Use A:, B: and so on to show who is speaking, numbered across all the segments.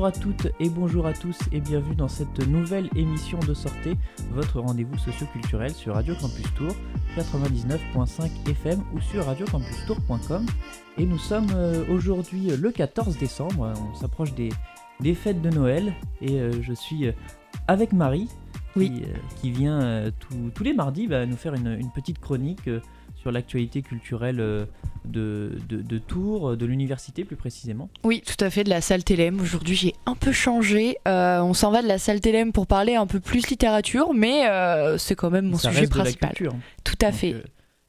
A: Bonjour à toutes et bonjour à tous et bienvenue dans cette nouvelle émission de Sortez, votre rendez-vous socioculturel sur Radio Campus Tour 99.5 FM ou sur radiocampustour.com. Et nous sommes euh, aujourd'hui le 14 décembre, on s'approche des, des fêtes de Noël et euh, je suis euh, avec Marie qui, qui vient tous- les mardis va nous faire une, une petite chronique sur l'actualité culturelle de, de, de Tours, de l'université plus précisément.
B: Oui, tout à fait, de la salle Télém. Aujourd'hui, j'ai un peu changé. Euh, on s'en va de la salle Télém pour parler un peu plus littérature, mais euh, c'est quand même mon
A: Ça
B: sujet
A: reste de la
B: principal.
A: culture.
B: Tout à
A: Donc,
B: fait.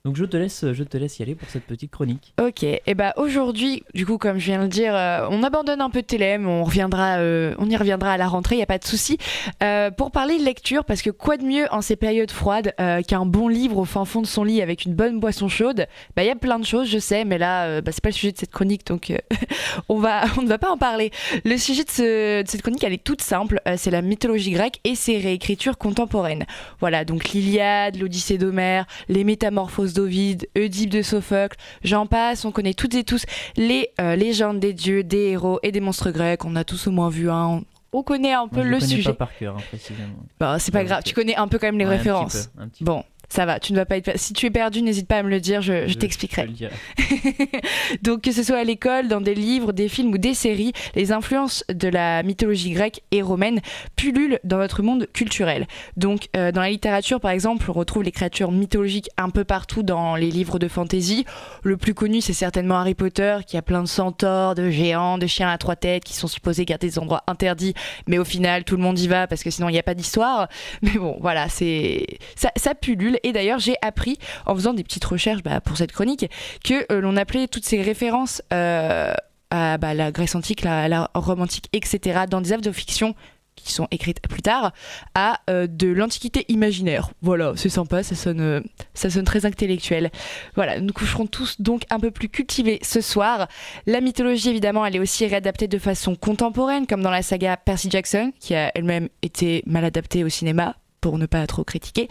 A: Donc je te laisse, je te laisse y aller pour cette petite chronique.
B: Ok, et bah aujourd'hui, du coup, comme je viens de le dire, euh, on abandonne un peu de Télém, on reviendra, euh, on y reviendra à la rentrée, y a pas de souci, euh, pour parler de lecture, parce que quoi de mieux en ces périodes froides qu'un bon livre au fin fond de son lit avec une bonne boisson chaude? Bah, il y a plein de choses, je sais, mais là, bah, c'est pas le sujet de cette chronique, donc on va, on ne va pas en parler. Le sujet de, de cette chronique, elle est toute simple, c'est la mythologie grecque et ses réécritures contemporaines. Voilà, donc l'Iliade, l'Odyssée d'Homère, les Métamorphoses d'Ovide, Oedipe de Sophocle, j'en passe, on connaît toutes et tous les euh, légendes des dieux, des héros et des monstres grecs, on a tous au moins vu un. On, on connaît un peu
A: Moi, je
B: le
A: connais
B: sujet.
A: pas par cœur, hein, précisément.
B: Bah, c'est pas
A: Ouais,
B: grave, tu connais un peu quand même les
A: Ouais, un petit
B: références.
A: peu, un petit peu.
B: Bon, ça va, tu ne vas pas être. Si tu es perdu, n'hésite pas à me le dire, je, je t'expliquerai. Donc que ce soit à l'école, dans des livres, des films ou des séries, les influences de la mythologie grecque et romaine pullulent dans notre monde culturel. Donc euh, dans la littérature par exemple, on retrouve les créatures mythologiques un peu partout dans les livres de fantasy. Le plus connu c'est certainement Harry Potter qui a plein de centaures, de géants, de chiens à trois têtes qui sont supposés garder des endroits interdits, mais au final tout le monde y va parce que sinon il n'y a pas d'histoire. Mais bon voilà, c'est ça, ça pullule et d'ailleurs j'ai appris en faisant des petites recherches bah, pour cette chronique que euh, l'on appelait toutes ces références euh, à bah, la Grèce antique, la, la Rome antique, etc., dans des œuvres de fiction qui sont écrites plus tard, à euh, de l'antiquité imaginaire. Voilà, c'est sympa, ça sonne, ça sonne très intellectuel. Voilà, nous coucherons tous donc un peu plus cultivés ce soir. La mythologie, évidemment, elle est aussi réadaptée de façon contemporaine, comme dans la saga Percy Jackson, qui a elle-même été mal adaptée au cinéma pour ne pas trop critiquer.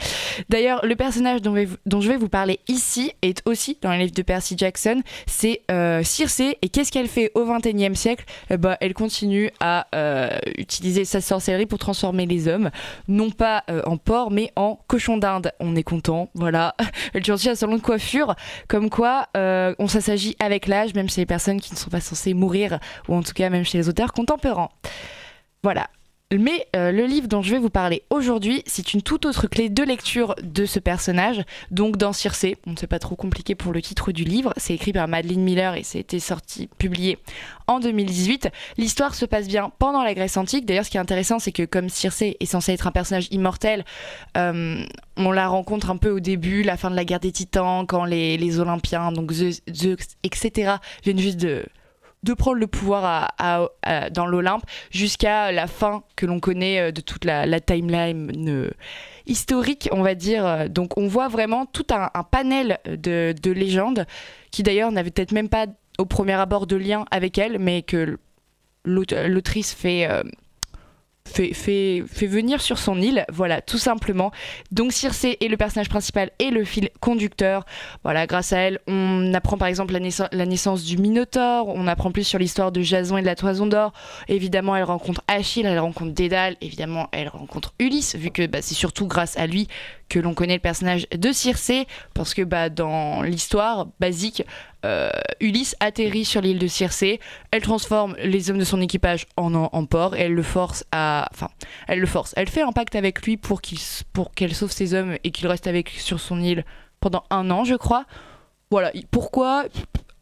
B: D'ailleurs, le personnage dont, je vais vous parler ici est aussi dans les livres de Percy Jackson. C'est euh, Circé. Et qu'est-ce qu'elle fait au XXIe siècle? Eh ben, Elle continue à euh, utiliser sa sorcellerie pour transformer les hommes, non pas euh, en porc, mais en cochon d'Inde. On est content, voilà. Elle change aussi à salon de coiffure, comme quoi on s'assagit avec l'âge, même chez les personnes qui ne sont pas censées mourir, ou en tout cas même chez les auteurs contemporains. Voilà. Mais euh, le livre dont je vais vous parler aujourd'hui, c'est une toute autre clé de lecture de ce personnage. Donc dans Circé, on ne sait pas trop compliqué pour le titre du livre, c'est écrit par Madeleine Miller et c'est sorti, publié en 2018. L'histoire se passe bien pendant la Grèce antique. D'ailleurs, ce qui est intéressant, c'est que comme Circé est censé être un personnage immortel, euh, on la rencontre un peu au début, la fin de la guerre des titans, quand les, Olympiens, donc Zeus, etc., viennent juste de de prendre le pouvoir dans l'Olympe jusqu'à la fin que l'on connaît euh, de toute la, timeline euh, historique, on va dire. Donc on voit vraiment tout un, panel de, de légendes qui d'ailleurs n'avaient peut-être même pas au premier abord de lien avec elle, mais que l'autrice fait, euh, fait, venir sur son île, voilà, tout simplement. Donc Circé est le personnage principal et le fil conducteur. Voilà, grâce à elle, on apprend par exemple la, naissance- la naissance du Minotaure, on apprend plus sur l'histoire de Jason et de la Toison d'Or. Évidemment, elle rencontre Achille, elle rencontre Dédale, évidemment, elle rencontre Ulysse, vu que bah, c'est surtout grâce à lui que l'on connaît le personnage de Circé, parce que bah, dans l'histoire basique, euh, Ulysse atterrit sur l'île de Circé, elle transforme les hommes de son équipage en, en, porc, et elle le force à... Enfin, elle le force, elle fait un pacte avec lui pour qu'il pour qu'elle sauve ses hommes et qu'il reste avec sur son île pendant un an, je crois. Voilà, pourquoi?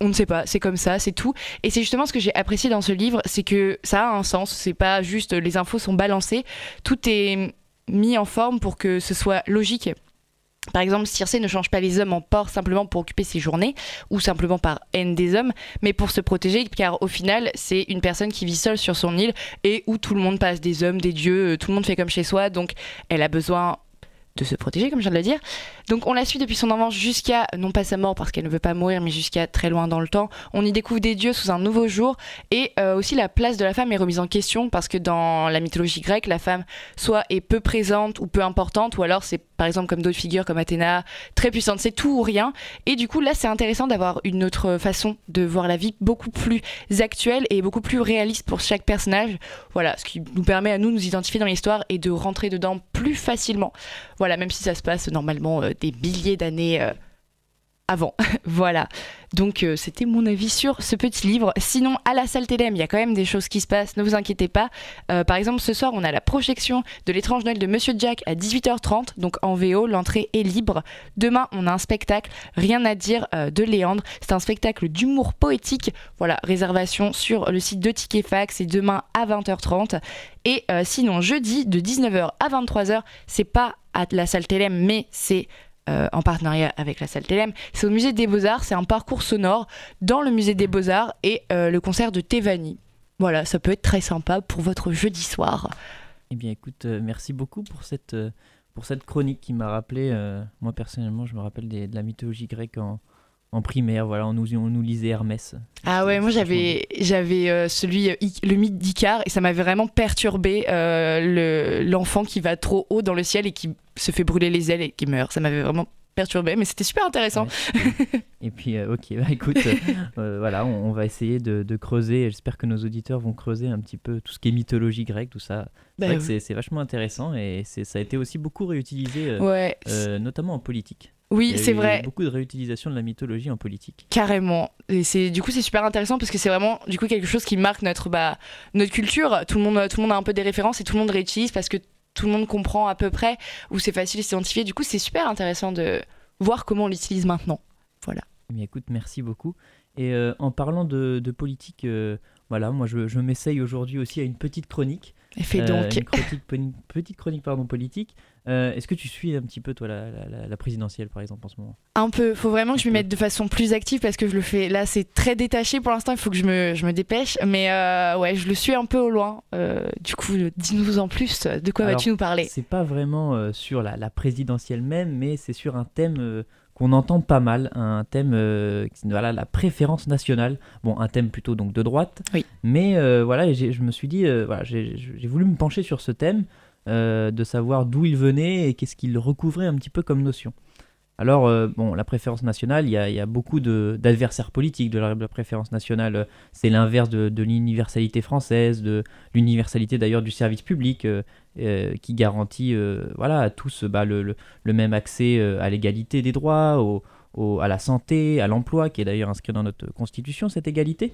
B: On ne sait pas, c'est comme ça, c'est tout. Et c'est justement ce que j'ai apprécié dans ce livre, c'est que ça a un sens, c'est pas juste les infos sont balancées, tout est mis en forme pour que ce soit logique. Par exemple, Circé ne change pas les hommes en porc simplement pour occuper ses journées ou simplement par haine des hommes, mais pour se protéger, car au final, c'est une personne qui vit seule sur son île et où tout le monde passe des hommes, des dieux, euh, tout le monde fait comme chez soi, donc elle a besoin de se protéger, comme je viens de le dire. Donc on la suit depuis son enfance jusqu'à, non pas sa mort parce qu'elle ne veut pas mourir, mais jusqu'à très loin dans le temps. On y découvre des dieux sous un nouveau jour et euh, aussi la place de la femme est remise en question parce que dans la mythologie grecque, la femme soit est peu présente ou peu importante ou alors c'est par exemple comme d'autres figures comme Athéna, très puissante, c'est tout ou rien. Et du coup là c'est intéressant d'avoir une autre façon de voir la vie beaucoup plus actuelle et beaucoup plus réaliste pour chaque personnage. Voilà, ce qui nous permet à nous de nous identifier dans l'histoire et de rentrer dedans plus facilement. Voilà, même si ça se passe normalement euh, des milliers d'années. Euh, avant. voilà. Donc euh, c'était mon avis sur ce petit livre. Sinon, à la salle Télém, il y a quand même des choses qui se passent, ne vous inquiétez pas. Euh, par exemple, ce soir, on a la projection de l'étrange Noël de Monsieur Jack à 18h30, donc en VO, l'entrée est libre. Demain, on a un spectacle, rien à dire, euh, de Léandre. C'est un spectacle d'humour poétique. Voilà, réservation sur le site de Ticketfax, c'est demain à 20h30. Et sinon, jeudi, de 19h à 23h, c'est pas à la salle Télém, mais c'est euh, en partenariat avec la salle Télém. C'est au musée des Beaux-Arts, c'est un parcours sonore dans le musée des Beaux-Arts et euh, le concert de Tevani. Voilà, ça peut être très sympa pour votre jeudi soir.
A: Eh bien écoute, euh, merci beaucoup pour cette, pour cette chronique qui m'a rappelé, moi personnellement je me rappelle de la mythologie grecque en, en primaire, voilà, on nous, on nous lisait Hermès.
B: Ah ouais, moi j'avais j'avais euh, celui euh, le mythe d'Icare et ça m'avait vraiment perturbé euh, l'enfant qui va trop haut dans le ciel et qui se fait brûler les ailes et qui meurt. Ça m'avait vraiment perturbé, mais c'était super intéressant.
A: et puis, ok, bah, écoute, voilà, on, va essayer de, de creuser. J'espère que nos auditeurs vont creuser un petit peu tout ce qui est mythologie grecque, tout ça. C'est bah c'est vachement intéressant et ça a été aussi beaucoup réutilisé, notamment en politique.
B: Oui, c'est vrai.
A: Beaucoup de réutilisation de la mythologie en politique.
B: Carrément. Et c'est du coup c'est super intéressant parce que c'est vraiment du coup quelque chose qui marque notre bah, notre culture. Tout le monde tout le monde a un peu des références et tout le monde réutilise parce que tout le monde comprend à peu près ou c'est facile de s'identifier. Du coup, c'est super intéressant de voir comment on l'utilise maintenant. Voilà.
A: Mais écoute, merci beaucoup. Et euh, en parlant de, politique, euh, voilà, moi je, je m'essaye aujourd'hui aussi à une petite chronique.
B: Et fais donc.
A: Euh, une petite chronique pardon, politique. Euh, est-ce que tu suis un petit peu, toi, la, présidentielle, par exemple, en ce moment?
B: Un peu. Il faut vraiment que je m'y mette de façon plus active parce que je le fais. Là, c'est très détaché pour l'instant. Il faut que je me, je me dépêche. Mais euh, ouais, je le suis un peu au loin. Euh, du coup, dis-nous en plus. De quoi vas-tu nous parler?
A: C'est pas vraiment sur la, présidentielle même, mais c'est sur un thème qu'on entend pas mal, un thème, voilà, la préférence nationale. Bon, un thème plutôt donc de droite.
B: Oui.
A: Mais voilà, je me suis dit, voilà, j'ai voulu me pencher sur ce thème. Euh, de savoir d'où il venait et qu'est-ce qu'il recouvrait un petit peu comme notion. Alors, euh, bon, la préférence nationale, il y a, beaucoup d'adversaires politiques de la, préférence nationale. C'est l'inverse de, l'universalité française, de l'universalité d'ailleurs du service public, euh, qui garantit voilà, à tous bah, le, même accès à l'égalité des droits, à la santé, à l'emploi, qui est d'ailleurs inscrit dans notre constitution, cette égalité.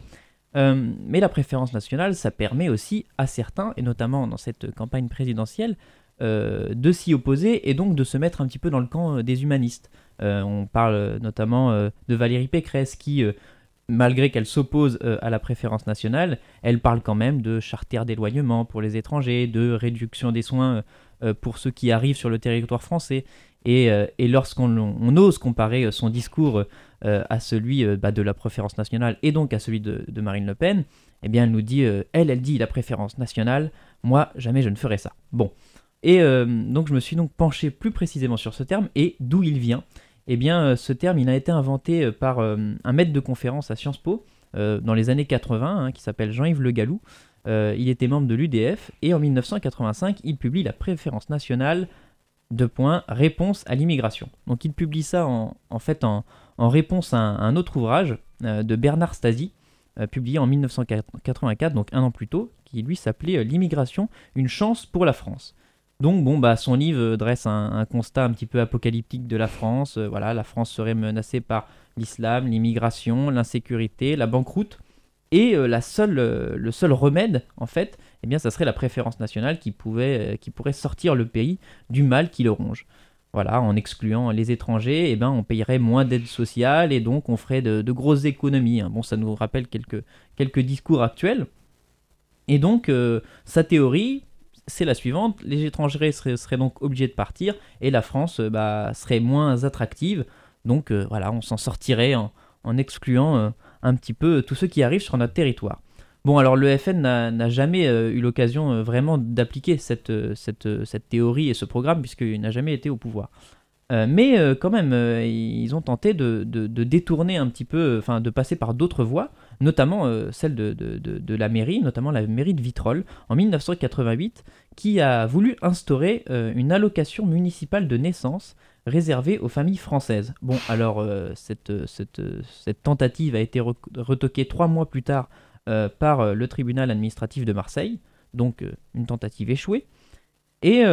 A: Euh, mais la préférence nationale, ça permet aussi à certains, et notamment dans cette campagne présidentielle, euh, de s'y opposer et donc de se mettre un petit peu dans le camp euh, des humanistes. on parle notamment de Valérie Pécresse qui, malgré qu'elle s'oppose à la préférence nationale, elle parle quand même de charter d'éloignement pour les étrangers, de réduction des soins pour ceux qui arrivent sur le territoire français. Et, lorsqu'on ose comparer son discours à celui euh, bah, de la préférence nationale et donc à celui de, Marine Le Pen, eh bien elle nous dit, euh, elle, elle dit la préférence nationale, moi jamais je ne ferai ça. Bon. Et donc je me suis donc penché plus précisément sur ce terme et d'où il vient. Eh bien ce terme il a été inventé par un maître de conférence à Sciences Po dans les années 80 hein, qui s'appelle Jean-Yves Le Gallou. il était membre de l'UDF et en 1985 il publie la préférence nationale de points réponse à l'immigration. Donc il publie ça en fait en, en réponse à un, autre ouvrage euh, de Bernard Stasi, euh, publié en 1984, donc un an plus tôt, qui lui s'appelait euh, L'immigration, une chance pour la France. Donc bon, bah, son livre dresse un, constat un petit peu apocalyptique de la France. voilà, la France serait menacée par l'islam, l'immigration, l'insécurité, la banqueroute. Et la seule, le seul remède, en fait, eh bien, ça serait la préférence nationale qui, pourrait sortir le pays du mal qui le ronge. Voilà, en excluant les étrangers, eh ben, on payerait moins d'aide sociale et donc on ferait de, grosses économies. Hein. Bon, ça nous rappelle quelques, discours actuels. Et donc, euh, sa théorie, c'est la suivante les étrangers seraient, donc obligés de partir et la France euh, bah, serait moins attractive. Donc, euh, voilà, on s'en sortirait en, en excluant un petit peu tous ceux qui arrivent sur notre territoire. Bon, alors le FN n'a jamais euh, eu l'occasion euh, vraiment d'appliquer cette, euh, cette, théorie et ce programme, puisqu'il n'a jamais été au pouvoir. mais quand même, ils ont tenté de, détourner un petit peu, enfin de passer par d'autres voies, notamment celle de, la mairie, notamment la mairie de Vitrolles, en 1988, qui a voulu instaurer une allocation municipale de naissance réservée aux familles françaises. Bon, alors cette, tentative a été retoquée trois mois plus tard par le tribunal administratif de Marseille, donc une tentative échouée. Et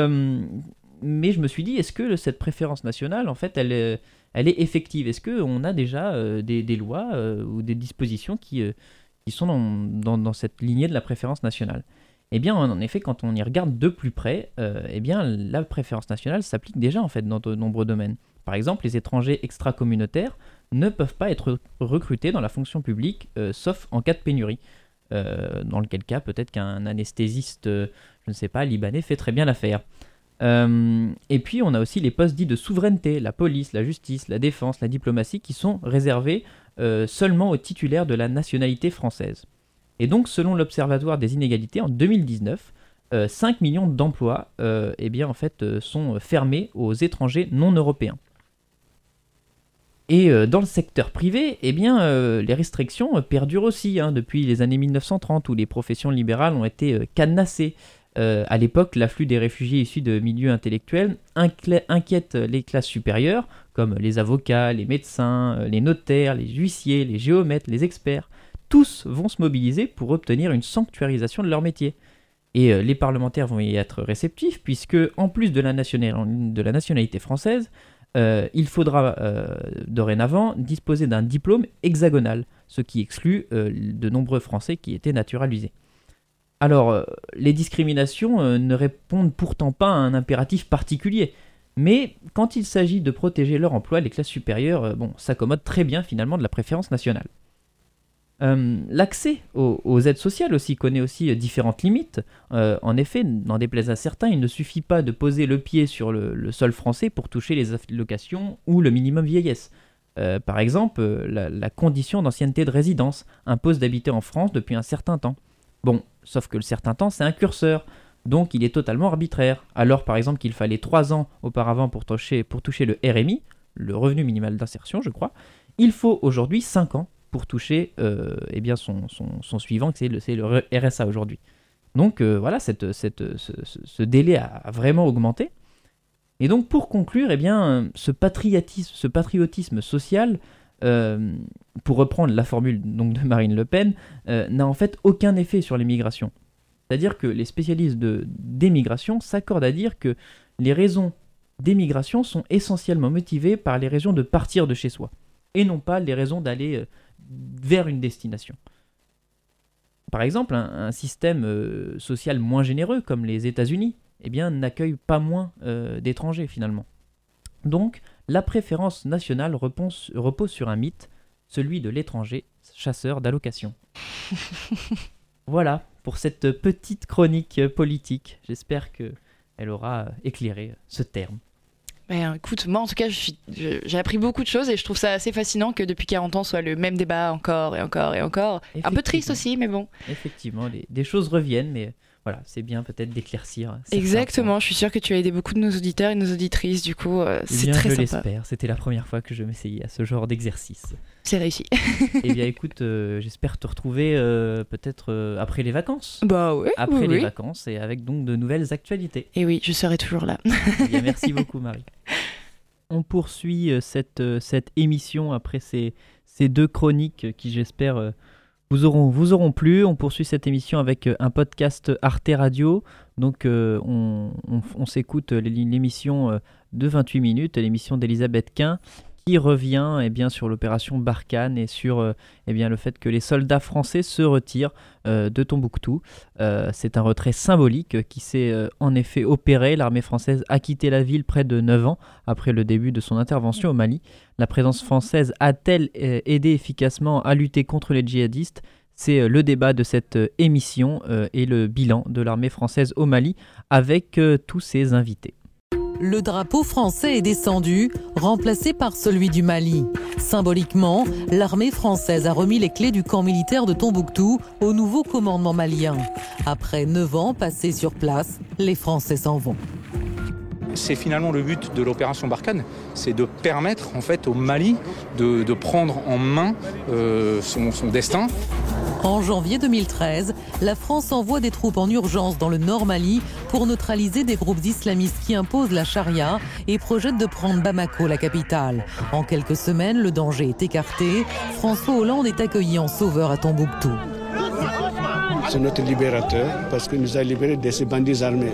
A: mais je me suis dit, est-ce que cette préférence nationale, en fait, elle, est, effective? Est-ce qu'on a déjà euh, des, lois euh, ou des dispositions qui, euh, sont dans, dans, cette lignée de la préférence nationale? Eh bien, en effet, quand on y regarde de plus près, eh bien, la préférence nationale s'applique déjà, en fait, dans de nombreux domaines. Par exemple, les étrangers extra-communautaires ne peuvent pas être recrutés dans la fonction publique, sauf en cas de pénurie. dans lequel cas, peut-être qu'un anesthésiste, je ne sais pas, libanais fait très bien l'affaire. Euh, et puis on a aussi les postes dits de souveraineté, la police, la justice, la défense, la diplomatie, qui sont réservés euh, seulement aux titulaires de la nationalité française. Et donc selon l'Observatoire des inégalités, en 2019, 5 euh, millions d'emplois eh en fait, sont fermés aux étrangers non européens. Et dans le secteur privé, eh bien, les restrictions perdurent aussi hein, depuis les années 1930 où les professions libérales ont été cadenassées. Euh, à l'époque, l'afflux des réfugiés issus de milieux intellectuels inquiète les classes supérieures, comme les avocats, les médecins, euh, les notaires, les huissiers, les géomètres, les experts. Tous vont se mobiliser pour obtenir une sanctuarisation de leur métier. Et euh, les parlementaires vont y être réceptifs, puisque en plus de la nationalité française, il faudra dorénavant disposer d'un diplôme hexagonal, ce qui exclut de nombreux Français qui étaient naturalisés. Alors, euh, les discriminations euh, ne répondent pourtant pas à un impératif particulier. Mais quand il s'agit de protéger leur emploi, les classes supérieures euh, s'accommodent très bien finalement de la préférence nationale. L'accès aux, aides sociales aussi connaît aussi différentes limites. en effet, n'en déplaise à certains, il ne suffit pas de poser le pied sur le, sol français pour toucher les allocations ou le minimum vieillesse. par exemple, la, la condition d'ancienneté de résidence impose d'habiter en France depuis un certain temps. Bon, sauf que le certain temps, c'est un curseur. Donc il est totalement arbitraire. Alors par exemple qu'il fallait 3 ans auparavant pour toucher, pour toucher le RMI, le revenu minimal d'insertion je crois, il faut aujourd'hui 5 ans pour toucher euh, eh bien son, son, suivant, c'est le, RSA aujourd'hui. Donc euh, voilà, ce, délai a, vraiment augmenté. Et donc pour conclure, eh bien, ce, patriotisme, social euh, pour reprendre la formule de Marine Le Pen, n'a en fait aucun effet sur les migrations. C'est-à-dire que les spécialistes de, d'émigration s'accordent à dire que les raisons d'émigration sont essentiellement motivées par les raisons de partir de chez soi, et non pas les raisons d'aller vers une destination. Par exemple, un, système social moins généreux comme les États-Unis eh bien, n'accueille pas moins d'étrangers finalement. Donc, la préférence nationale repose, sur un mythe, celui de l'étranger chasseur d'allocations. voilà pour cette petite chronique politique. J'espère que elle aura éclairé ce terme.
B: Ben, écoute, moi en tout cas, j'ai appris beaucoup de choses et je trouve ça assez fascinant que depuis 40 ans soit le même débat encore et encore et encore. Un peu triste aussi, mais bon.
A: Effectivement, des choses reviennent, mais voilà, c'est bien peut-être d'éclaircir.
B: Exactement, je suis sûre que tu as aidé beaucoup de nos auditeurs et nos auditrices, du coup, euh, eh c'est très
A: je
B: sympa.
A: Je l'espère, c'était la première fois que je m'essayais à ce genre d'exercice.
B: C'est réussi.
A: eh bien écoute, euh, j'espère te retrouver euh, peut-être après les vacances.
B: Bah oui.
A: Après
B: les
A: vacances et avec donc de nouvelles actualités.
B: Et oui, je serai toujours là.
A: eh bien, merci beaucoup Marie. On poursuit cette, cette émission après ces, ces deux chroniques qui j'espère vous auront, vous auront plu. On poursuit cette émission avec euh, un podcast Arte Radio. Donc euh, on, s'écoute l'émission euh, de 28 minutes, l'émission d'Elisabeth Quint, qui revient eh sur l'opération Barkhane et sur euh, eh le fait que les soldats français se retirent euh, de Tombouctou. Euh, c'est un retrait symbolique qui s'est en effet opéré. L'armée française a quitté la ville près de 9 ans après le début de son intervention au Mali. La présence française a-t-elle aidé efficacement à lutter contre les djihadistes? C'est le débat de cette émission et le bilan de l'armée française au Mali avec tous ses invités
C: le drapeau français est descendu, remplacé par celui du Mali. Symboliquement, l'armée française a remis les clés du camp militaire de Tombouctou au nouveau commandement malien. Après neuf ans passés sur place, les Français s'en vont.
D: C'est finalement le but de l'opération Barkhane, c'est de permettre en fait au Mali de, prendre en main euh, son, son destin.
C: En janvier 2013, la France envoie des troupes en urgence dans le nord Mali pour neutraliser des groupes islamistes qui imposent la charia et projettent de prendre Bamako, la capitale. En quelques semaines, le danger est écarté. François Hollande est accueilli en sauveur à Tombouctou.
E: C'est notre libérateur parce qu'il nous a libérés de ces bandits armés.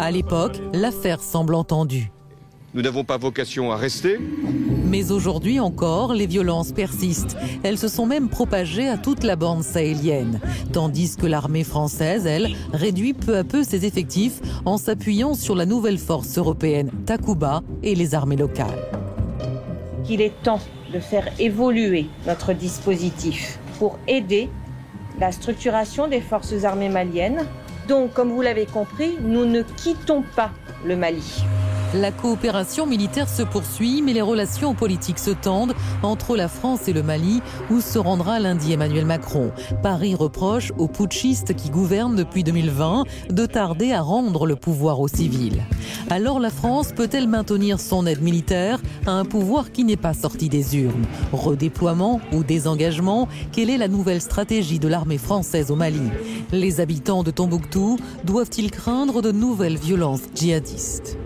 C: À l'époque, l'affaire semble entendue.
F: Nous n'avons pas vocation à rester.
C: Mais aujourd'hui encore, les violences persistent. Elles se sont même propagées à toute la bande sahélienne. Tandis que l'armée française, elle, réduit peu à peu ses effectifs en s'appuyant sur la nouvelle force européenne Takuba et les armées locales.
G: Il est temps de faire évoluer notre dispositif pour aider la structuration des forces armées maliennes. Donc, comme vous l'avez compris, nous ne quittons pas le Mali.
C: La coopération militaire se poursuit, mais les relations politiques se tendent entre la France et le Mali, où se rendra lundi Emmanuel Macron. Paris reproche aux putschistes qui gouvernent depuis 2020 de tarder à rendre le pouvoir aux civils. Alors la France peut-elle maintenir son aide militaire à un pouvoir qui n'est pas sorti des urnes? Redéploiement ou désengagement? Quelle est la nouvelle stratégie de l'armée française au Mali? Les habitants de Tombouctou doivent-ils craindre de nouvelles violences djihadistes?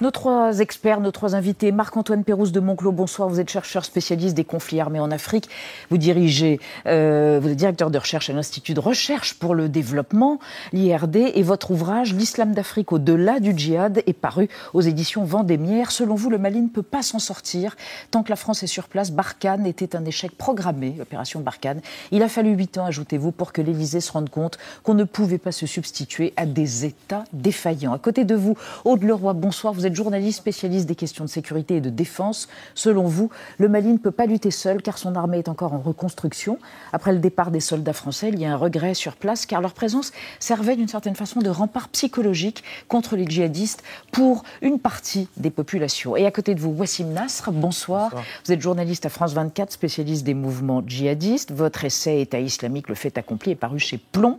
H: Nos trois experts, nos trois invités, Marc-Antoine Pérouse de Monclos, bonsoir, vous êtes chercheur spécialiste des conflits armés en Afrique, vous dirigez, euh, vous êtes directeur de recherche à l'Institut de recherche pour le développement, l'IRD, et votre ouvrage L'islam d'Afrique au-delà du djihad est paru aux éditions Vendémiaire. Selon vous, le Mali ne peut pas s'en sortir tant que la France est sur place. Barkhane était un échec programmé, l'opération Barkhane. Il a fallu huit ans, ajoutez-vous, pour que l'Élysée se rende compte qu'on ne pouvait pas se substituer à des États défaillants. À côté de vous, Aude Leroy, bonsoir, journaliste spécialiste des questions de sécurité et de défense. Selon vous, le Mali ne peut pas lutter seul car son armée est encore en reconstruction. Après le départ des soldats français, il y a un regret sur place car leur présence servait d'une certaine façon de rempart psychologique contre les djihadistes pour une partie des populations. Et à côté de vous, Wassim Nasr, bonsoir. Vous êtes journaliste à France 24, spécialiste des mouvements djihadistes. Votre essai État islamique, le fait accompli, est paru chez Plomb.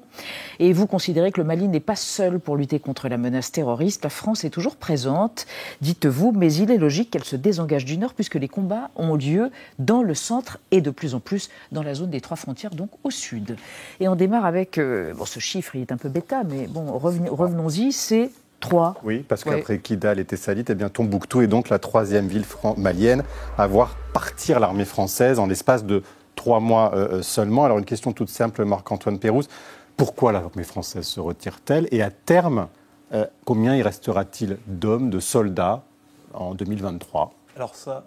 H: Et vous considérez que le Mali n'est pas seul pour lutter contre la menace terroriste. La France est toujours présente dites-vous, mais il est logique qu'elle se désengage du Nord puisque les combats ont lieu dans le centre et de plus en plus dans la zone des trois frontières, donc au sud. Et on démarre avec, euh, bon ce chiffre il est un peu bêta, mais bon revenons-y, c'est 3.
I: Oui, parce qu'après Kidal et Tessalit, eh bien, Tombouctou est donc la troisième ville malienne à voir partir l'armée française en l'espace de trois mois euh, euh, seulement. Alors une question toute simple, Marc-Antoine Pérouse. Pourquoi l'armée française se retire-t-elle? Et à terme, euh, combien y restera-t-il d'hommes, de soldats en 2023
J: alors ça,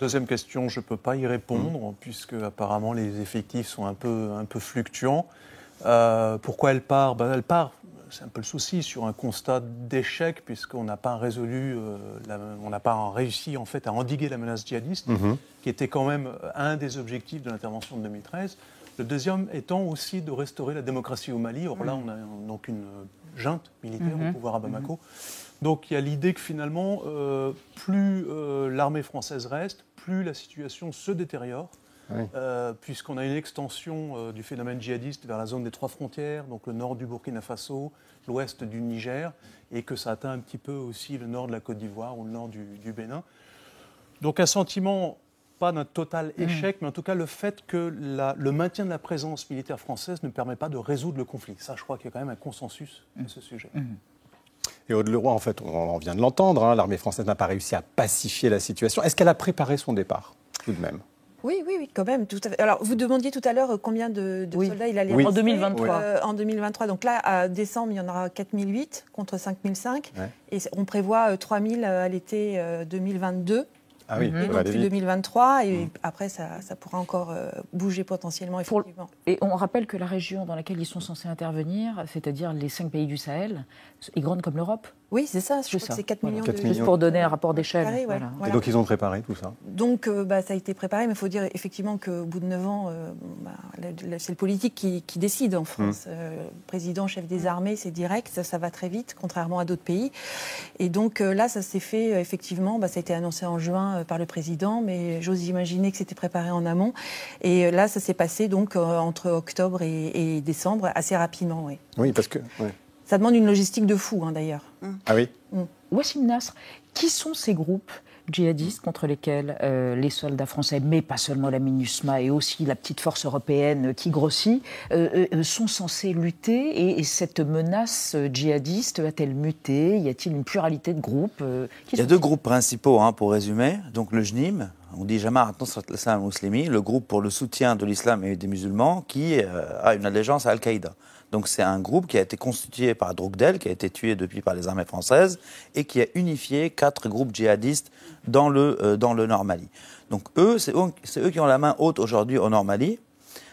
J: deuxième question, je ne peux pas y répondre, mmh. puisque apparemment les effectifs sont un peu, un peu fluctuants. Euh, pourquoi elle part? Ben, Elle part, c'est un peu le souci, sur un constat d'échec, puisqu'on n'a pas résolu, euh, on n'a pas réussi en fait à endiguer la menace djihadiste, mmh. qui était quand même un des objectifs de l'intervention de 2013. Le deuxième étant aussi de restaurer la démocratie au Mali. Or là, mmh. on a donc une junte militaire au mhm. pouvoir à Bamako. Donc il y a l'idée que finalement, euh, plus euh, l'armée française reste, plus la situation se détériore. Euh, puisqu'on a une extension du phénomène djihadiste vers la zone des trois frontières, donc le nord du Burkina Faso, l'ouest du Niger, et que ça atteint un petit peu aussi le nord de la Côte d'Ivoire ou le nord du, Bénin. Donc un sentiment, pas d'un total mhm. échec, mais en tout cas le fait que le maintien de la présence militaire française ne permet pas de résoudre le conflit. Ça, je crois qu'il y a quand même un consensus à ce sujet. Mhm.
I: Et Aude Leroy, en fait, on vient de l'entendre, hein, l'armée française n'a pas réussi à pacifier la situation. Est-ce qu'elle a préparé son départ, tout de même?
K: Oui, oui, oui, quand même. Tout à fait. Alors, vous demandiez tout à l'heure euh, combien de, soldats il allait
H: oui. En 2023.
K: Euh, en 2023. Donc là, à décembre, il y en aura 4008 contre 5005. Et on prévoit 3000 euh, à l'été 2022.
I: Ah oui,
K: et depuis 2023, et mmh. après ça, ça, pourra encore euh, bouger potentiellement, effectivement.
H: Et on rappelle que la région dans laquelle ils sont censés intervenir, c'est-à-dire les cinq pays du Sahel, est grande comme l'Europe
K: Oui, c'est ça, je crois que c'est 4 millions. de...
H: Juste pour donner un rapport d'échelle.
I: Voilà. Et donc ils ont préparé tout ça
K: Donc euh, bah, ça a été préparé, mais il faut dire effectivement qu'au bout de 9 ans, euh, bah, c'est le politique qui, qui, décide en France. Mmh. président, chef des armées, c'est direct, ça, ça, va très vite, contrairement à d'autres pays. Et donc là, ça s'est fait effectivement, bah, ça a été annoncé en juin euh, par le président, mais j'ose imaginer que c'était préparé en amont. Et euh, là, ça s'est passé donc euh, entre octobre et, décembre assez rapidement, oui.
I: Oui, parce que.
K: Ça demande une logistique de fou, hein, d'ailleurs.
I: Ah oui
H: Wassim Nasr, qui sont ces groupes djihadistes contre lesquels euh, les soldats français, mais pas seulement la MINUSMA et aussi la petite force européenne qui grossit, euh, euh, sont censés lutter et, et cette menace djihadiste a-t-elle muté Y a-t-il une pluralité de groupes euh, qui
L: Il y a deux groupes principaux, hein, pour résumer. Donc le JNIM, on dit Jamaat Nusrat al-Islam le groupe pour le soutien de l'islam et des musulmans, qui euh, a une allégeance à Al-Qaïda. Donc c'est un groupe qui a été constitué par Drogdel, qui a été tué depuis par les armées françaises, et qui a unifié quatre groupes djihadistes dans le, euh, Nord Mali. Donc eux, c'est eux, c'est eux qui ont la main haute aujourd'hui au Nord Mali.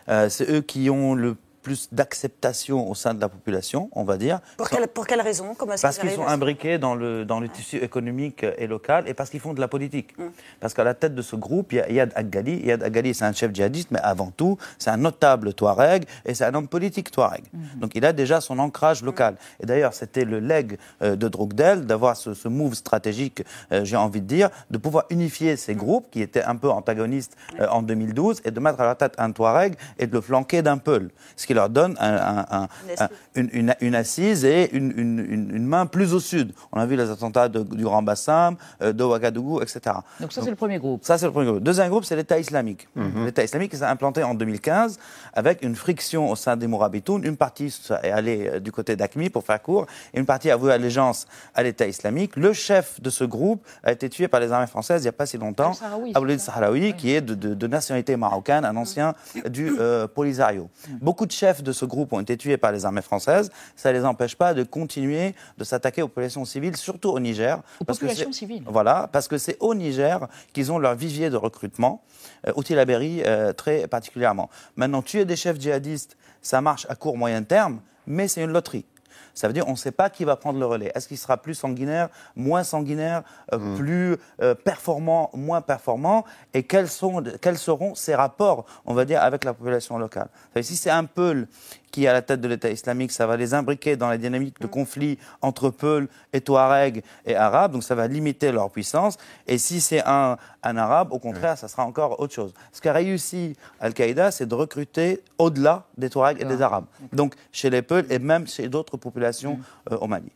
L: Euh, c'est eux qui ont le plus d'acceptation au sein de la population, on va dire.
M: Pour quelle, pour quelle raison Comment
L: Parce
M: qu'ils
L: qu'ils sont imbriqués dans le, dans le tissu économique et local et parce qu'ils font de la politique.
M: Mm.
L: Parce qu'à la tête de ce groupe, il y a Yad Aggali. Yad Aggali, c'est un chef djihadiste, mais avant tout, c'est un notable Touareg et c'est un homme politique Touareg. Donc il a déjà son ancrage local. Et d'ailleurs, c'était le leg euh, de Drogdel d'avoir ce, ce move stratégique, euh, j'ai envie de dire, de pouvoir unifier ces groupes qui étaient un peu antagonistes euh, en 2012 et de mettre à la tête un Touareg et de le flanquer d'un Peul. Ce qui leur donne un- un- un- un- une, une- une assise et une, une- une- une main plus au sud. On a vu les attentats de- du Grand Bassam, euh, de Ouagadougou, etc.
H: Donc ça, c'est le premier groupe.
L: Ça, c'est le premier groupe. Deuxième groupe, c'est l'État islamique.
I: Mhm.
L: L'État islamique s'est implanté en 2015 avec une friction au sein des Mourabitoun. Une partie est allée euh, du côté d'Akmi, pour faire court, et une partie a voué allégeance à l'État islamique. Le chef de ce groupe a été tué par les armées françaises il n'y a pas si longtemps, Aboulid Sahraoui, qui est de, de- de nationalité marocaine, un ancien du euh, Polisario. Beaucoup de chefs de ce groupe ont été tués par les armées françaises. Ça ne les empêche pas de continuer de s'attaquer aux populations civiles, surtout au Niger.
H: Aux
L: parce que
H: populations
L: c'est-
H: civiles.
L: Voilà, parce que c'est au Niger qu'ils ont leur vivier de recrutement, euh, au Tilaberi euh, très particulièrement. Maintenant, tuer des chefs djihadistes, ça marche à court moyen terme, mais c'est une loterie. Ça veut dire on ne sait pas qui va prendre le relais. Est-ce qu'il sera plus sanguinaire, moins sanguinaire, euh, plus euh, performant, moins performant? Et quels, sont, quels seront ses rapports, on va dire, avec la population locale? Si c'est un Peul qui est à la tête de l'État islamique, ça va les imbriquer dans la dynamique de conflit entre Peul et Touareg et Arabes, donc ça va limiter leur puissance. Et si c'est un, un Arabe, au contraire, ça sera encore autre chose. Ce qu'a réussi Al-Qaïda, c'est de recruter au-delà des Touaregs et des Arabes. Donc chez les Peuls et même chez d'autres populations euh, au Mali.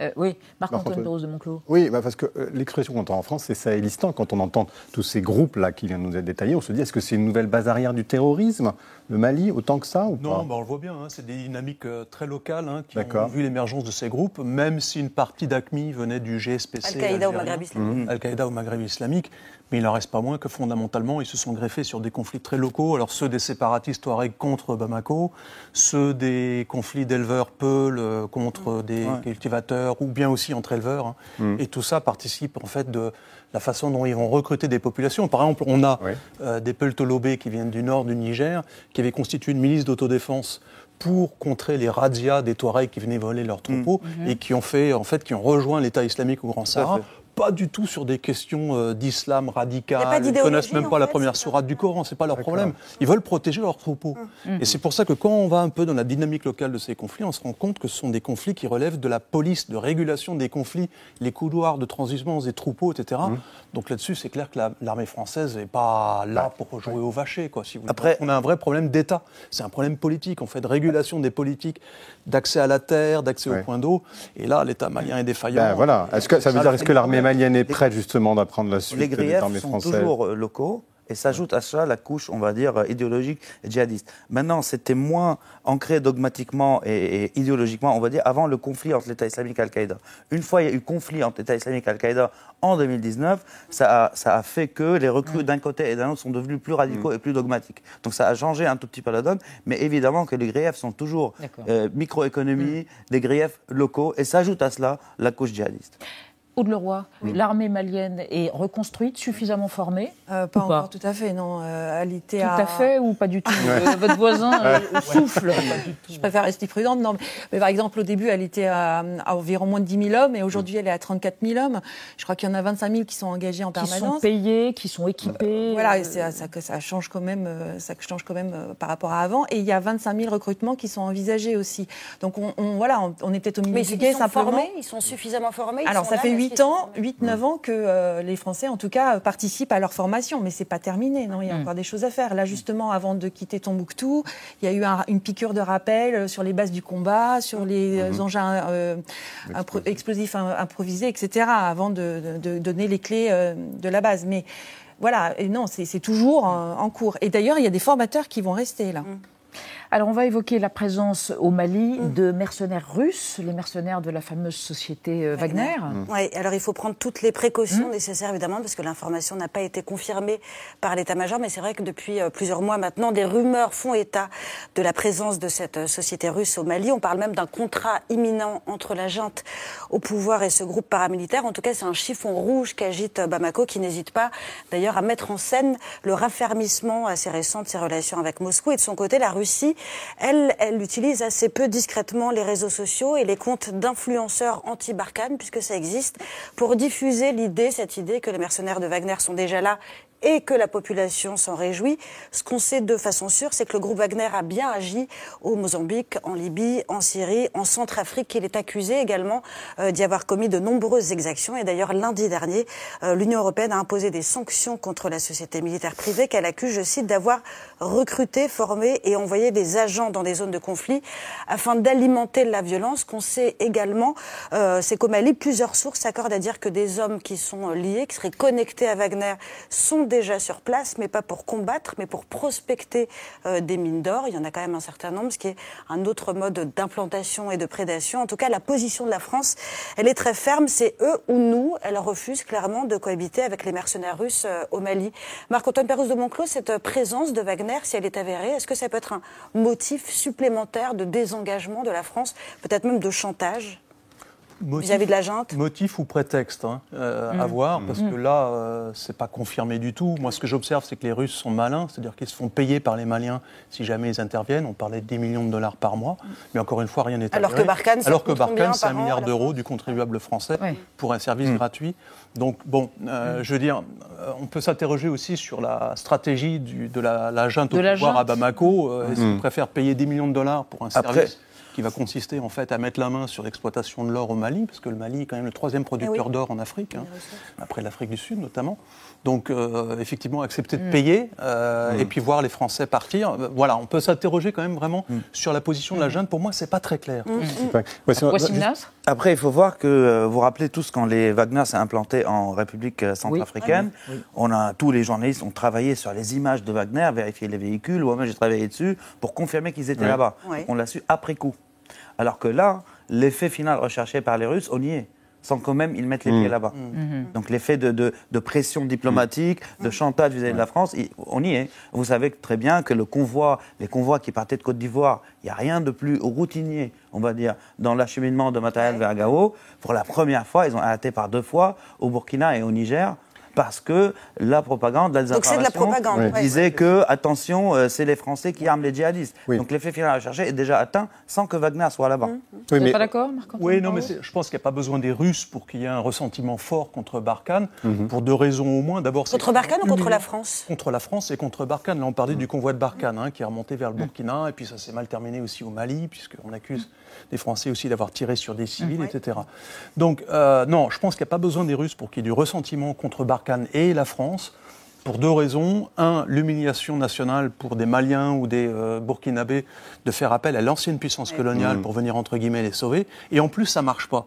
H: Euh, oui, Marc-Antoine. Pérouse de Monclos.
I: Oui, bah parce que euh, l'expression qu'on entend en France, c'est sahélistan. Quand on entend tous ces groupes-là qui viennent nous être détaillés, on se dit est-ce que c'est une nouvelle base arrière du terrorisme, le Mali, autant que ça ou
J: Non,
I: pas
J: bah, on le voit bien, hein, c'est des dynamiques euh, très locales hein, qui ont vu l'émergence de ces groupes, même si une partie d'ACMI venait du GSPC.
M: Al-Qaïda au. Maghreb islamique.
J: Mhm. Al-Qaïda au Maghreb islamique, mais il n'en reste pas moins que fondamentalement, ils se sont greffés sur des conflits très locaux. Alors ceux des séparatistes Touareg contre Bamako, ceux des conflits d'éleveurs Peul euh, contre des
L: Ouais.
J: cultivateurs, ou bien aussi entre éleveurs. hein.
I: Mhm.
J: Et tout ça participe en fait de la façon dont ils vont recruter des populations. Par exemple, on a euh, des Peul Tolobé qui viennent du nord du Niger, qui avaient constitué une milice d'autodéfense pour contrer les razzias des Touaregs qui venaient voler leurs troupeaux
L: Mhm.
J: et qui ont fait en fait qui ont rejoint l'État islamique au Grand Sahara. Pas du tout sur des questions euh, d'islam radical. Ils
M: d'idéologie,
J: connaissent même pas la
M: fait,
J: première sourate du Coran. C'est pas leur problème. Ils veulent protéger leurs troupeaux.
M: Hum.
J: Et c'est pour ça que quand on va un peu dans la dynamique locale de ces conflits, on se rend compte que ce sont des conflits qui relèvent de la police, de régulation des conflits, les couloirs de transhumance des troupeaux, etc.
L: Hum.
J: Donc là-dessus, c'est clair que la- l'armée française n'est pas là pour jouer au vacher. Quoi, si vous voulez.
L: Après-
J: on a un vrai problème d'État. C'est un problème politique, en fait, de régulation des politiques, d'accès à la terre, d'accès
I: Ouais.
J: aux points d'eau. Et là, l'État malien est défaillant.
I: Ben voilà. Est-ce que ça veut dire est-ce que l'armée malienne est
L: Les-
I: prête justement d'apprendre la suite
L: Les griefs sont toujours euh, locaux. Et s'ajoute à cela la couche, on va dire, euh, idéologique et djihadiste. Maintenant, c'était moins ancré dogmatiquement et, et idéologiquement, on va dire, avant le conflit entre l'État islamique et Al-Qaïda. Une fois il y a eu conflit entre l'État islamique et Al-Qaïda en 2019, ça a, ça a fait que les recrues d'un côté et d'un autre sont devenus plus radicaux et plus dogmatiques. Donc ça a changé un tout petit peu la donne, mais évidemment que les griefs sont toujours euh, microéconomie, des griefs locaux, et s'ajoute à cela la couche djihadiste.
H: Aude Leroy, l'armée malienne est reconstruite, suffisamment formée
K: Euh, pas
H: Ou pas
K: encore tout à fait, non. Euh, elle était
H: Tout
K: à...
H: à fait ou pas du tout Euh, Votre voisin euh, souffle.
K: Je préfère rester prudente. Non, mais, mais par exemple, au début, elle était à, à environ moins de 10 000 hommes et aujourd'hui, elle est à 34 000 hommes. Je crois qu'il y en a 25 000 qui sont engagés en
H: Qui sont
K: permanence.
H: payés, qui sont équipés.
K: Voilà,
H: euh,
K: et ça, change quand même, ça change quand même par rapport à avant. Et il y a 25 000 recrutements qui sont envisagés aussi. Donc on, on- voilà, on, on est peut-être au milieu
M: Mais
K: du
M: ils
K: guet
M: sont
K: simplement.
M: formés, ils sont suffisamment formés. ils
K: Alors
M: sont
K: ça
M: là,
K: fait 8 ans, 8-9 ans que euh, les Français, en tout cas, participent à leur formation. Mais c'est pas terminé, non? Il y a
H: Mm.
K: encore des choses à faire. Là, justement, avant de quitter Tombouctou, il y a eu un- une piqûre de rappel euh, sur les bases du combat, sur les euh, engins euh, impro- explosifs im- improvisés, etc., avant de, de- de donner les clés euh, de la base. Mais voilà, et non, c'est toujours en, en cours. Et d'ailleurs, il y a des formateurs qui vont rester là.
H: Alors, on va évoquer la présence au Mali
M: Mm.
H: de mercenaires russes, les mercenaires de la fameuse société euh, Wagner.
M: Oui, alors il faut prendre toutes les précautions nécessaires évidemment parce que l'information n'a pas été confirmée par l'état-major, mais c'est vrai que depuis euh, plusieurs mois maintenant, des rumeurs font état de la présence de cette euh, société russe au Mali. On parle même d'un contrat imminent entre la junte au pouvoir et ce groupe paramilitaire. En tout cas, c'est un chiffon rouge qu'agite Bamako qui n'hésite pas d'ailleurs à mettre en scène le raffermissement assez récent de ses relations avec Moscou. Et de son côté, la Russie, elle, elle utilise assez peu discrètement les réseaux sociaux et les comptes d'influenceurs anti-Barkhane, puisque ça existe, pour diffuser l'idée, cette idée que les mercenaires de Wagner sont déjà là et que la population s'en réjouit. Ce qu'on sait de façon sûre, c'est que le groupe Wagner a bien agi au Mozambique, en Libye, en Syrie, en Centrafrique. qu'il est accusé également euh, d'y avoir commis de nombreuses exactions. Et d'ailleurs, lundi dernier, euh, l'Union européenne a imposé des sanctions contre la société militaire privée qu'elle accuse, je cite, d'avoir recruté, formé et envoyé des agents dans des zones de conflit afin d'alimenter la violence. Qu'on sait également, euh, c'est qu'au Mali, plusieurs sources s'accordent à dire que des hommes qui sont liés, qui seraient connectés à Wagner, sont déjà sur place, mais pas pour combattre, mais pour prospecter euh, des mines d'or. Il y en a quand même un certain nombre, ce qui est un autre mode d'implantation et de prédation. En tout cas, la position de la France, elle est très ferme. C'est eux ou nous. Elle refuse clairement de cohabiter avec les mercenaires russes euh, au Mali. Marc-Antoine Pérouse de Monclos, cette euh, présence de Wagner, si elle est avérée, est-ce que ça peut être un motif supplémentaire de désengagement de la France, peut-être même de chantage?
J: Motif-
M: vis-à-vis de la junte
J: Motif ou prétexte hein, euh, à
M: Mm.
J: voir, parce
M: Mm.
J: que là, euh, c'est pas confirmé du tout. Moi, ce que j'observe, c'est que les Russes sont malins, c'est-à-dire qu'ils se font payer par les Maliens si jamais ils interviennent. On parlait de 10 millions de dollars par mois, mais encore une fois, rien n'est
M: Alors que Barkhane,
J: Alors que Barkhane, c'est un milliard d'euros du contribuable français pour un service
I: Mm.
J: gratuit. Donc, bon, euh, je veux dire, euh, on peut s'interroger aussi sur la stratégie du- de la, la junte
H: De
J: au
H: la
J: pouvoir à. Bamako. Euh, Est-ce qu'ils préfèrent payer 10 millions de dollars pour un
L: Après-
J: service qui va consister en fait à mettre la main sur l'exploitation de l'or au Mali, parce que le Mali est quand même le troisième producteur
M: Eh oui.
J: d'or en Afrique, hein, après l'Afrique du Sud notamment. Donc euh, effectivement, accepter de
M: Mm.
J: payer euh, et puis voir les Français partir. euh, Voilà, on peut s'interroger quand même vraiment sur la position de la junte. Pour moi, c'est pas très clair.
L: Après, il faut voir que euh, vous vous rappelez tous quand les Wagner s'est implanté en République centrafricaine,
H: Oui. Oui.
L: on a tous les journalistes ont travaillé sur les images de Wagner, vérifié les véhicules. Moi-même, j'ai travaillé dessus pour confirmer qu'ils étaient là-bas. On l'a su après coup. Alors que là, l'effet final recherché par les Russes, on y est, sans quand même ils mettent les
I: Mm.
L: pieds là-bas.
H: Mhm.
L: Donc l'effet de, de- de pression diplomatique, de chantage vis-à-vis de la France, on y est. Vous savez très bien que le convoi, les convois qui partaient de Côte d'Ivoire, il n'y a rien de plus routinier, on va dire, dans l'acheminement de matériel vers Gao. Pour la première fois, ils ont arrêté par deux fois au Burkina et au Niger. Parce que la propagande, la
M: Donc c'est de la
L: désinformation
M: propagande, ouais.
L: disait que, attention, euh, c'est les Français qui arment les djihadistes. Donc l'effet final recherché est déjà atteint sans que Wagner soit là-bas.
H: Vous n'êtes pas d'accord, Marc-Antoine
J: Oui, non, mais je pense qu'il n'y a pas besoin des Russes pour qu'il y ait un ressentiment fort contre Barkhane,
I: Mhm.
J: pour deux raisons au moins. D'abord,
M: Contre Barkhane ou contre la France
J: Contre la France et contre Barkhane. Là, on parlait du convoi de Barkhane, hein, qui est remonté vers le Burkina, et puis ça s'est mal terminé aussi au Mali, puisqu'on accuse des Français aussi d'avoir tiré sur des civils, etc. Donc, euh, non, je pense qu'il n'y a pas besoin des Russes pour qu'il y ait du ressentiment contre Barkhane et la France. Pour deux raisons. Un, l'humiliation nationale pour des Maliens ou des euh, Burkinabés de faire appel à l'ancienne puissance coloniale
I: Mhm.
J: pour venir, entre guillemets, les sauver. Et en plus, ça ne marche pas.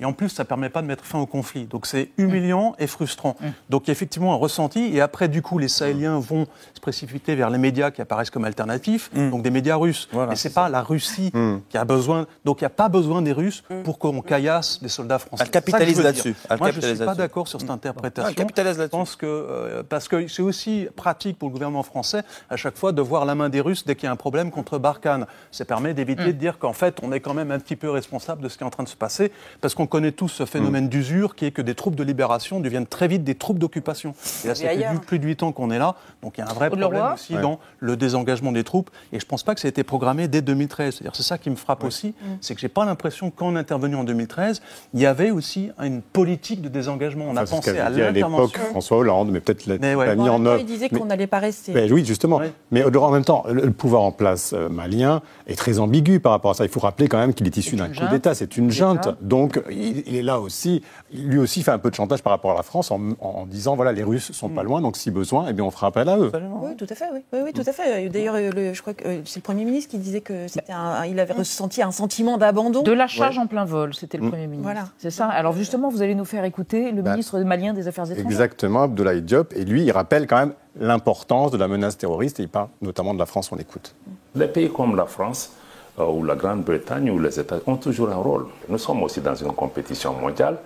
J: Et en plus, ça ne permet pas de mettre fin au conflit. Donc c'est humiliant et frustrant. Donc il y a effectivement un ressenti. Et après, du coup, les Sahéliens vont se précipiter vers les médias qui apparaissent comme alternatifs, donc des médias russes. Et c'est pas la Russie qui a besoin. Donc il n'y a pas besoin des Russes pour qu'on caillasse les soldats français.
L: Elle capitalise là-dessus.
J: Moi, je ne suis pas
L: là-dessus.
J: d'accord sur cette interprétation.
L: Elle capitalise
J: Je pense que euh, parce que c'est aussi pratique pour le gouvernement français à chaque fois de voir la main des Russes dès qu'il y a un problème contre Barkhane. Ça permet d'éviter de dire qu'en fait on est quand même un petit peu responsable de ce qui est en train de se passer parce qu'on connaît tous ce phénomène d'usure qui est que des troupes de libération deviennent très vite des troupes d'occupation. Et là, ça fait du- plus de 8 ans qu'on est là, donc il y a un vrai problème
H: Leroy
J: aussi
I: Ouais.
J: dans le désengagement des troupes. Et je ne pense pas que ça a été programmé dès 2013. C'est-à-dire, c'est ça qui me frappe aussi, c'est que j'ai pas l'impression que quand on est intervenu en 2013, il y avait aussi une politique de désengagement. On a
I: Enfin,
J: pensé à
I: l'époque
J: l'intervention.
I: François Hollande, mais peut-être l'a
J: ouais.
I: mis
K: En
I: œuvre.
K: il disait qu'on n'allait pas rester.
I: Ben oui, justement.
J: Ouais.
I: Mais au- en même temps, le, le pouvoir en place euh, malien est très ambigu par rapport à ça. Il faut rappeler quand même qu'il est issu d'un coup d'État. C'est une junte. Donc, il il, est là aussi. Lui aussi fait un peu de chantage par rapport à la France en, disant voilà, les Russes sont pas mm. loin, donc si besoin, eh bien, on fera appel à eux.
K: Oui, tout à fait. Oui, oui, tout à fait. D'ailleurs, je crois que euh, c'est le Premier ministre qui disait que c'était il avait ressenti un sentiment d'abandon.
H: De la charge en plein vol, c'était le mm. Premier ministre. Voilà. C'est ça. Alors justement, vous allez nous faire écouter le bah, ministre malien des Affaires étrangères.
I: Exactement, Abdoulaye Diop. Et lui, il rappelle quand même l'importance de la menace terroriste et il parle notamment de la France. On écoute.
N: Les pays comme la France ou la Grande-Bretagne ou les États ont toujours un rôle. Nous sommes aussi dans une compétition mondiale.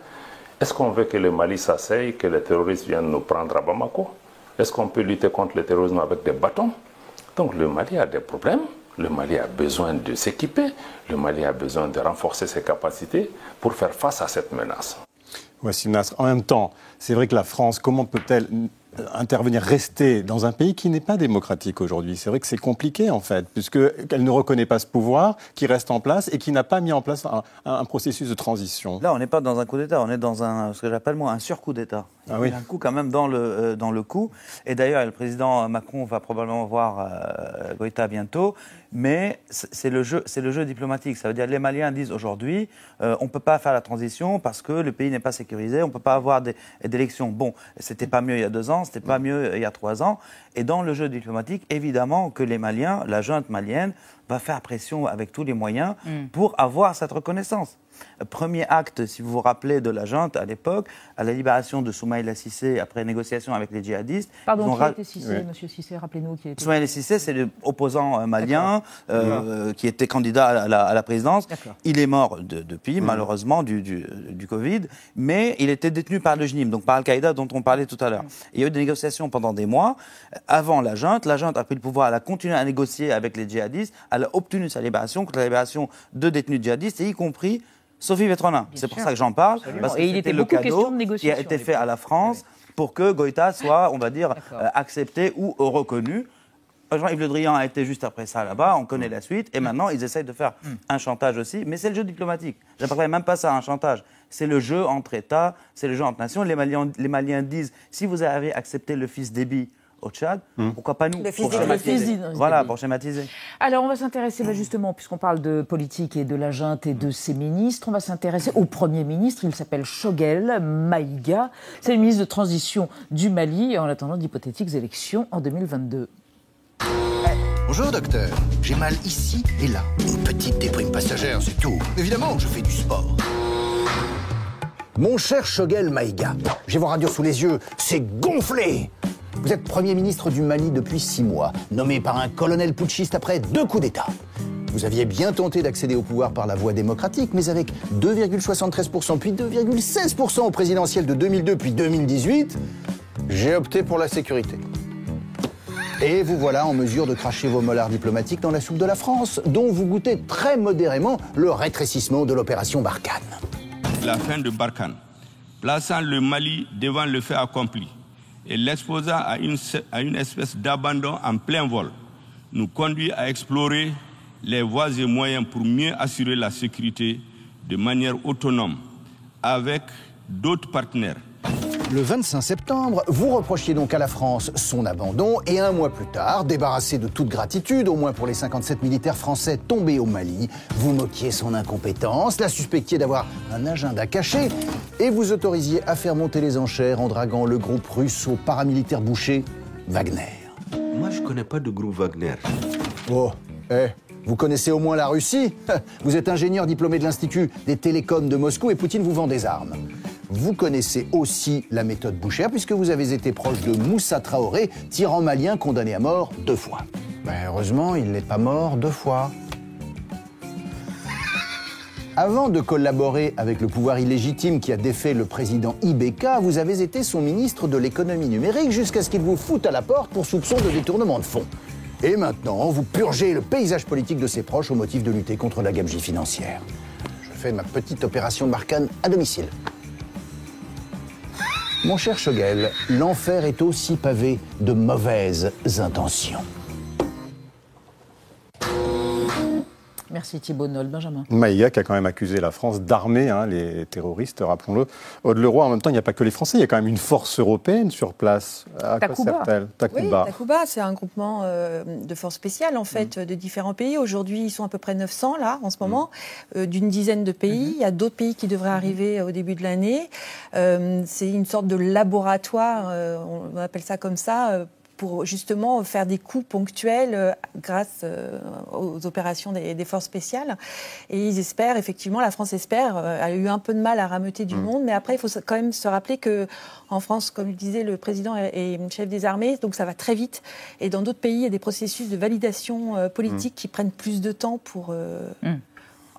N: Est-ce qu'on veut que le Mali s'asseye, que les terroristes viennent nous prendre à Bamako? Est-ce qu'on peut lutter contre le terrorisme avec des bâtons? Donc le Mali a des problèmes. Le Mali a besoin de s'équiper. Le Mali a besoin de renforcer ses capacités pour faire face à cette menace.
I: Voici Nasr. En même temps, c'est vrai que la France, comment peut-elle intervenir, rester dans un pays qui n'est pas démocratique aujourd'hui. C'est vrai que c'est compliqué en fait, puisqu'elle ne reconnaît pas ce pouvoir qui reste en place et qui n'a pas mis en place un, processus de transition.
L: Là, on n'est pas dans un coup d'État, on est dans un, ce que j'appelle moi un surcoup d'État. Ah un coup quand même dans le, euh, dans le coup. Et d'ailleurs, le président Macron va probablement voir euh, Goïta bientôt. Mais c'est le, jeu, le jeu diplomatique. Ça veut dire que les Maliens disent aujourd'hui, euh, on ne peut pas faire la transition parce que le pays n'est pas sécurisé, on ne peut pas avoir d'élections. Bon, c'était pas mieux il y a deux ans, c'était pas mieux il y a trois ans. Et dans le jeu diplomatique, évidemment que les Maliens, la junte malienne, va faire pression avec tous les moyens mm. pour avoir cette reconnaissance premier acte, si vous vous rappelez, de la junte à l'époque, à la libération de Soumaïla Sissé après négociation avec les djihadistes.
H: Pardon, qui était Sissé, monsieur Sissé Rappelez-nous qui était.
L: Soumaïla Sissé, c'est l'opposant euh, malien euh, qui était candidat à la, présidence. Il est mort depuis, malheureusement, du, du, Covid, mais il était détenu par le JNIM, donc par Al-Qaïda dont on parlait tout à l'heure. Il y a eu des négociations pendant des mois. Avant la junte, la junte a pris le pouvoir, elle a continué à négocier avec les djihadistes, elle a obtenu sa libération contre la libération de détenus djihadistes, et y compris Sophie Vetronin. C'est pour ça que j'en parle. Parce que
H: et il était
L: le
H: cadeau
L: qui a été fait à la France pour que Goïta soit, on va dire, euh, accepté ou reconnu. Jean-Yves Le Drian a été juste après ça là-bas, on connaît la suite, et maintenant ils essayent de faire hmm. un chantage aussi, mais c'est le jeu diplomatique. J'appellerais même pas ça un chantage. C'est le jeu entre États, c'est le jeu entre nations. Les Maliens, les Maliens disent si vous avez accepté le fils d'Ebi au Tchad, hmm. pourquoi pas nous
M: le
L: pour
M: schématiser.
L: Voilà, pour schématiser.
H: Alors on va s'intéresser bah, justement, puisqu'on parle de politique et de la junte et de ses ministres, on va s'intéresser au Premier ministre, il s'appelle Shogel Maïga, c'est le ministre de transition du Mali en attendant d'hypothétiques élections en 2022.
O: Bonjour docteur, j'ai mal ici et là. Une petite déprime passagère, c'est tout. Évidemment, je fais du sport. Mon cher Shogel Maïga, j'ai vos radios sous les yeux, c'est gonflé vous êtes Premier ministre du Mali depuis six mois, nommé par un colonel putschiste après deux coups d'État. Vous aviez bien tenté d'accéder au pouvoir par la voie démocratique, mais avec 2,73% puis 2,16% au présidentiel de 2002 puis 2018, j'ai opté pour la sécurité. Et vous voilà en mesure de cracher vos molars diplomatiques dans la soupe de la France, dont vous goûtez très modérément le rétrécissement de l'opération Barkhane.
P: La fin de Barkhane, plaçant le Mali devant le fait accompli et l'exposa à une, à une espèce d'abandon en plein vol, nous conduit à explorer les voies et moyens pour mieux assurer la sécurité de manière autonome avec d'autres partenaires
O: le 25 septembre, vous reprochiez donc à la France son abandon et un mois plus tard, débarrassé de toute gratitude, au moins pour les 57 militaires français tombés au Mali, vous moquiez son incompétence, la suspectiez d'avoir un agenda caché et vous autorisiez à faire monter les enchères en draguant le groupe russe au paramilitaire boucher Wagner.
Q: Moi, je connais pas de groupe Wagner.
O: Oh, eh, vous connaissez au moins la Russie? Vous êtes ingénieur diplômé de l'Institut des télécoms de Moscou et Poutine vous vend des armes. Vous connaissez aussi la méthode Boucher puisque vous avez été proche de Moussa Traoré, tyran malien condamné à mort deux fois. Ben, heureusement, il n'est pas mort deux fois. Avant de collaborer avec le pouvoir illégitime qui a défait le président Ibeka, vous avez été son ministre de l'économie numérique jusqu'à ce qu'il vous foute à la porte pour soupçon de détournement de fonds. Et maintenant, vous purgez le paysage politique de ses proches au motif de lutter contre la gabegie financière. Je fais ma petite opération de Marcane à domicile. Mon cher Chogel, l'enfer est aussi pavé de mauvaises intentions.
H: Merci Thibault Nol. Benjamin.
I: Maïga qui a quand même accusé la France d'armer hein, les terroristes, rappelons-le. Aude Leroy, en même temps, il n'y a pas que les Français, il y a quand même une force européenne sur place. À quoi
K: Takuba.
I: sert-elle
K: Oui, Takuba, c'est un groupement euh, de forces spéciales en fait de différents pays. Aujourd'hui, ils sont à peu près 900 là en ce moment, euh, d'une dizaine de pays. Il y a d'autres pays qui devraient arriver au début de l'année. Euh, c'est une sorte de laboratoire, euh, on appelle ça comme ça. Pour justement faire des coups ponctuels euh, grâce euh, aux opérations des, des forces spéciales. Et ils espèrent, effectivement, la France espère, euh, a eu un peu de mal à rameuter du monde, mais après, il faut quand même se rappeler que en France, comme le disait le président est chef des armées, donc ça va très vite. Et dans d'autres pays, il y a des processus de validation politique qui prennent plus de temps pour euh,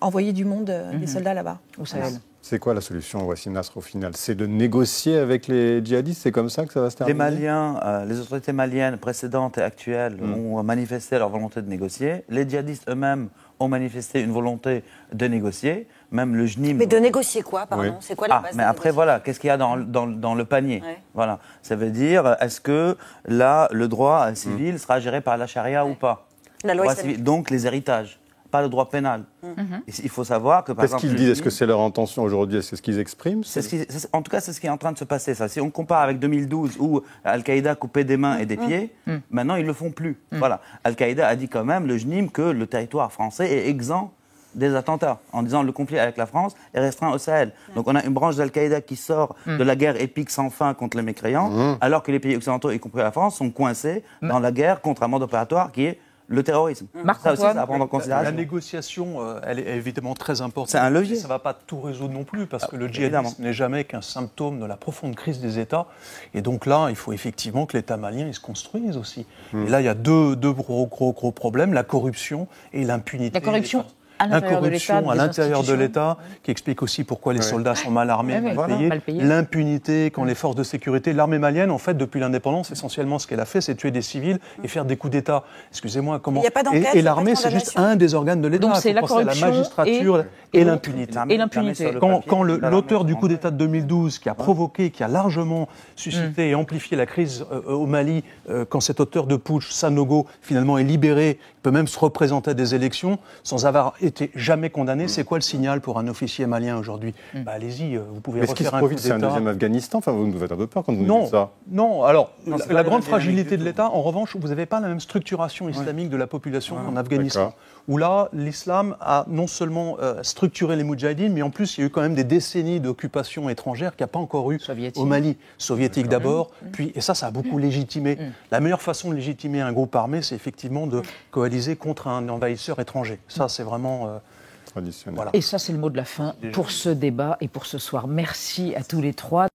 K: envoyer du monde, euh, des soldats là-bas.
H: Au Sahel.
I: C'est quoi la solution, voici Nasr, au final? C'est de négocier avec les djihadistes? C'est comme ça que ça va se
L: Les
I: terminer
L: Maliens, euh, les autorités maliennes précédentes et actuelles
I: Mm.
L: ont manifesté leur volonté de négocier. Les djihadistes eux-mêmes ont manifesté une volonté de négocier. Même le JNIM.
M: Mais de négocier quoi, pardon?
L: Oui.
M: C'est quoi la
L: Ah,
M: base
L: mais
M: de
L: après, voilà, qu'est-ce qu'il y a dans, dans, dans le panier?
M: Ouais.
L: Voilà. Ça veut dire, est-ce que là, le droit euh, civil sera géré par la charia ou pas?
M: La loi
L: civil, Donc, les héritages, pas le droit pénal.
M: Mhm.
L: Il faut savoir que, par
I: Qu'est-ce qu'ils disent? Est-ce que c'est leur intention aujourd'hui? Est-ce que c'est ce qu'ils expriment?
L: C'est ce qui- c'est- en tout cas, c'est ce qui est en train de se passer. Ça. Si on compare avec 2012 où Al-Qaïda coupait des mains et des
M: Mm.
L: pieds,
M: Mm.
L: maintenant ils le font plus. Voilà. Al-Qaïda a dit quand même, le JNIM, que le territoire français est exempt des attentats, en disant le conflit avec la France est restreint au Sahel. Donc on a une branche d'Al-Qaïda qui sort
H: Mm.
L: de la guerre épique sans fin contre les mécréants, alors que les pays occidentaux, y compris la France, sont coincés dans la guerre contre un mode opératoire qui est le terrorisme. ça aussi, ça à prendre en
J: La,
L: considération.
J: négociation, euh, elle est évidemment très importante.
L: C'est un levier.
J: Ça ne va pas tout résoudre non plus, parce que le djihadisme n'est jamais qu'un symptôme de la profonde crise des États. Et donc là, il faut effectivement que l'État malien il se construise aussi.
H: Hmm.
J: Et là, il y a deux, deux gros, gros, gros problèmes la corruption et l'impunité.
H: La corruption
J: des forces.
H: à l'intérieur de
J: Incorruption
H: l'État,
J: à l'intérieur de l'État, qui explique aussi pourquoi les
H: Ouais.
J: soldats sont mal armés,
H: Ouais,
J: mal,
H: voilà.
J: payés.
H: Mal payés.
J: L'impunité quand les forces de sécurité, l'armée malienne, en fait, depuis l'indépendance, essentiellement, ce qu'elle a fait, c'est tuer des civils et faire des coups d'État. Excusez-moi, comment
M: Il y a pas d'enquête,
J: Et, et l'armée, c'est juste un des organes de l'État.
H: Donc c'est la corruption
J: la magistrature
H: et-
J: l'impunité.
H: Et l'impunité.
J: Quand, quand le- l'auteur du coup d'État de 2012, qui a provoqué, qui a largement suscité
H: Mm.
J: et amplifié la crise euh, au Mali, euh, quand cet auteur de putsch, Sanogo, finalement est libéré, il peut même se représenter à des élections sans avoir été jamais condamné, c'est quoi le signal pour un officier malien aujourd'hui Bah, Allez-y, euh, vous pouvez
I: Mais est-ce qu'il se
J: refaire un coup
I: profite C'est un
J: d'État.
I: deuxième Afghanistan? Enfin, vous nous faites un peu peur quand vous
J: Non,
I: dites ça.
J: non. Alors,
I: Non,
J: la, grande fragilité de l'État, en revanche, vous n'avez pas la même structuration islamique de la population qu'en Afghanistan. Où là, l'islam a non seulement euh, structuré les moudjahidines, mais en plus, il y a eu quand même des décennies d'occupation étrangère qu'il n'y a pas encore eu au Mali. Soviétique d'abord, puis, et ça, ça a beaucoup légitimé. La meilleure façon de légitimer un groupe armé, c'est effectivement de coaliser contre un envahisseur étranger. Ça, c'est vraiment. euh,
I: Traditionnel.
J: voilà.
H: Et ça, c'est le mot de la fin pour ce débat et pour ce soir. Merci à tous les trois.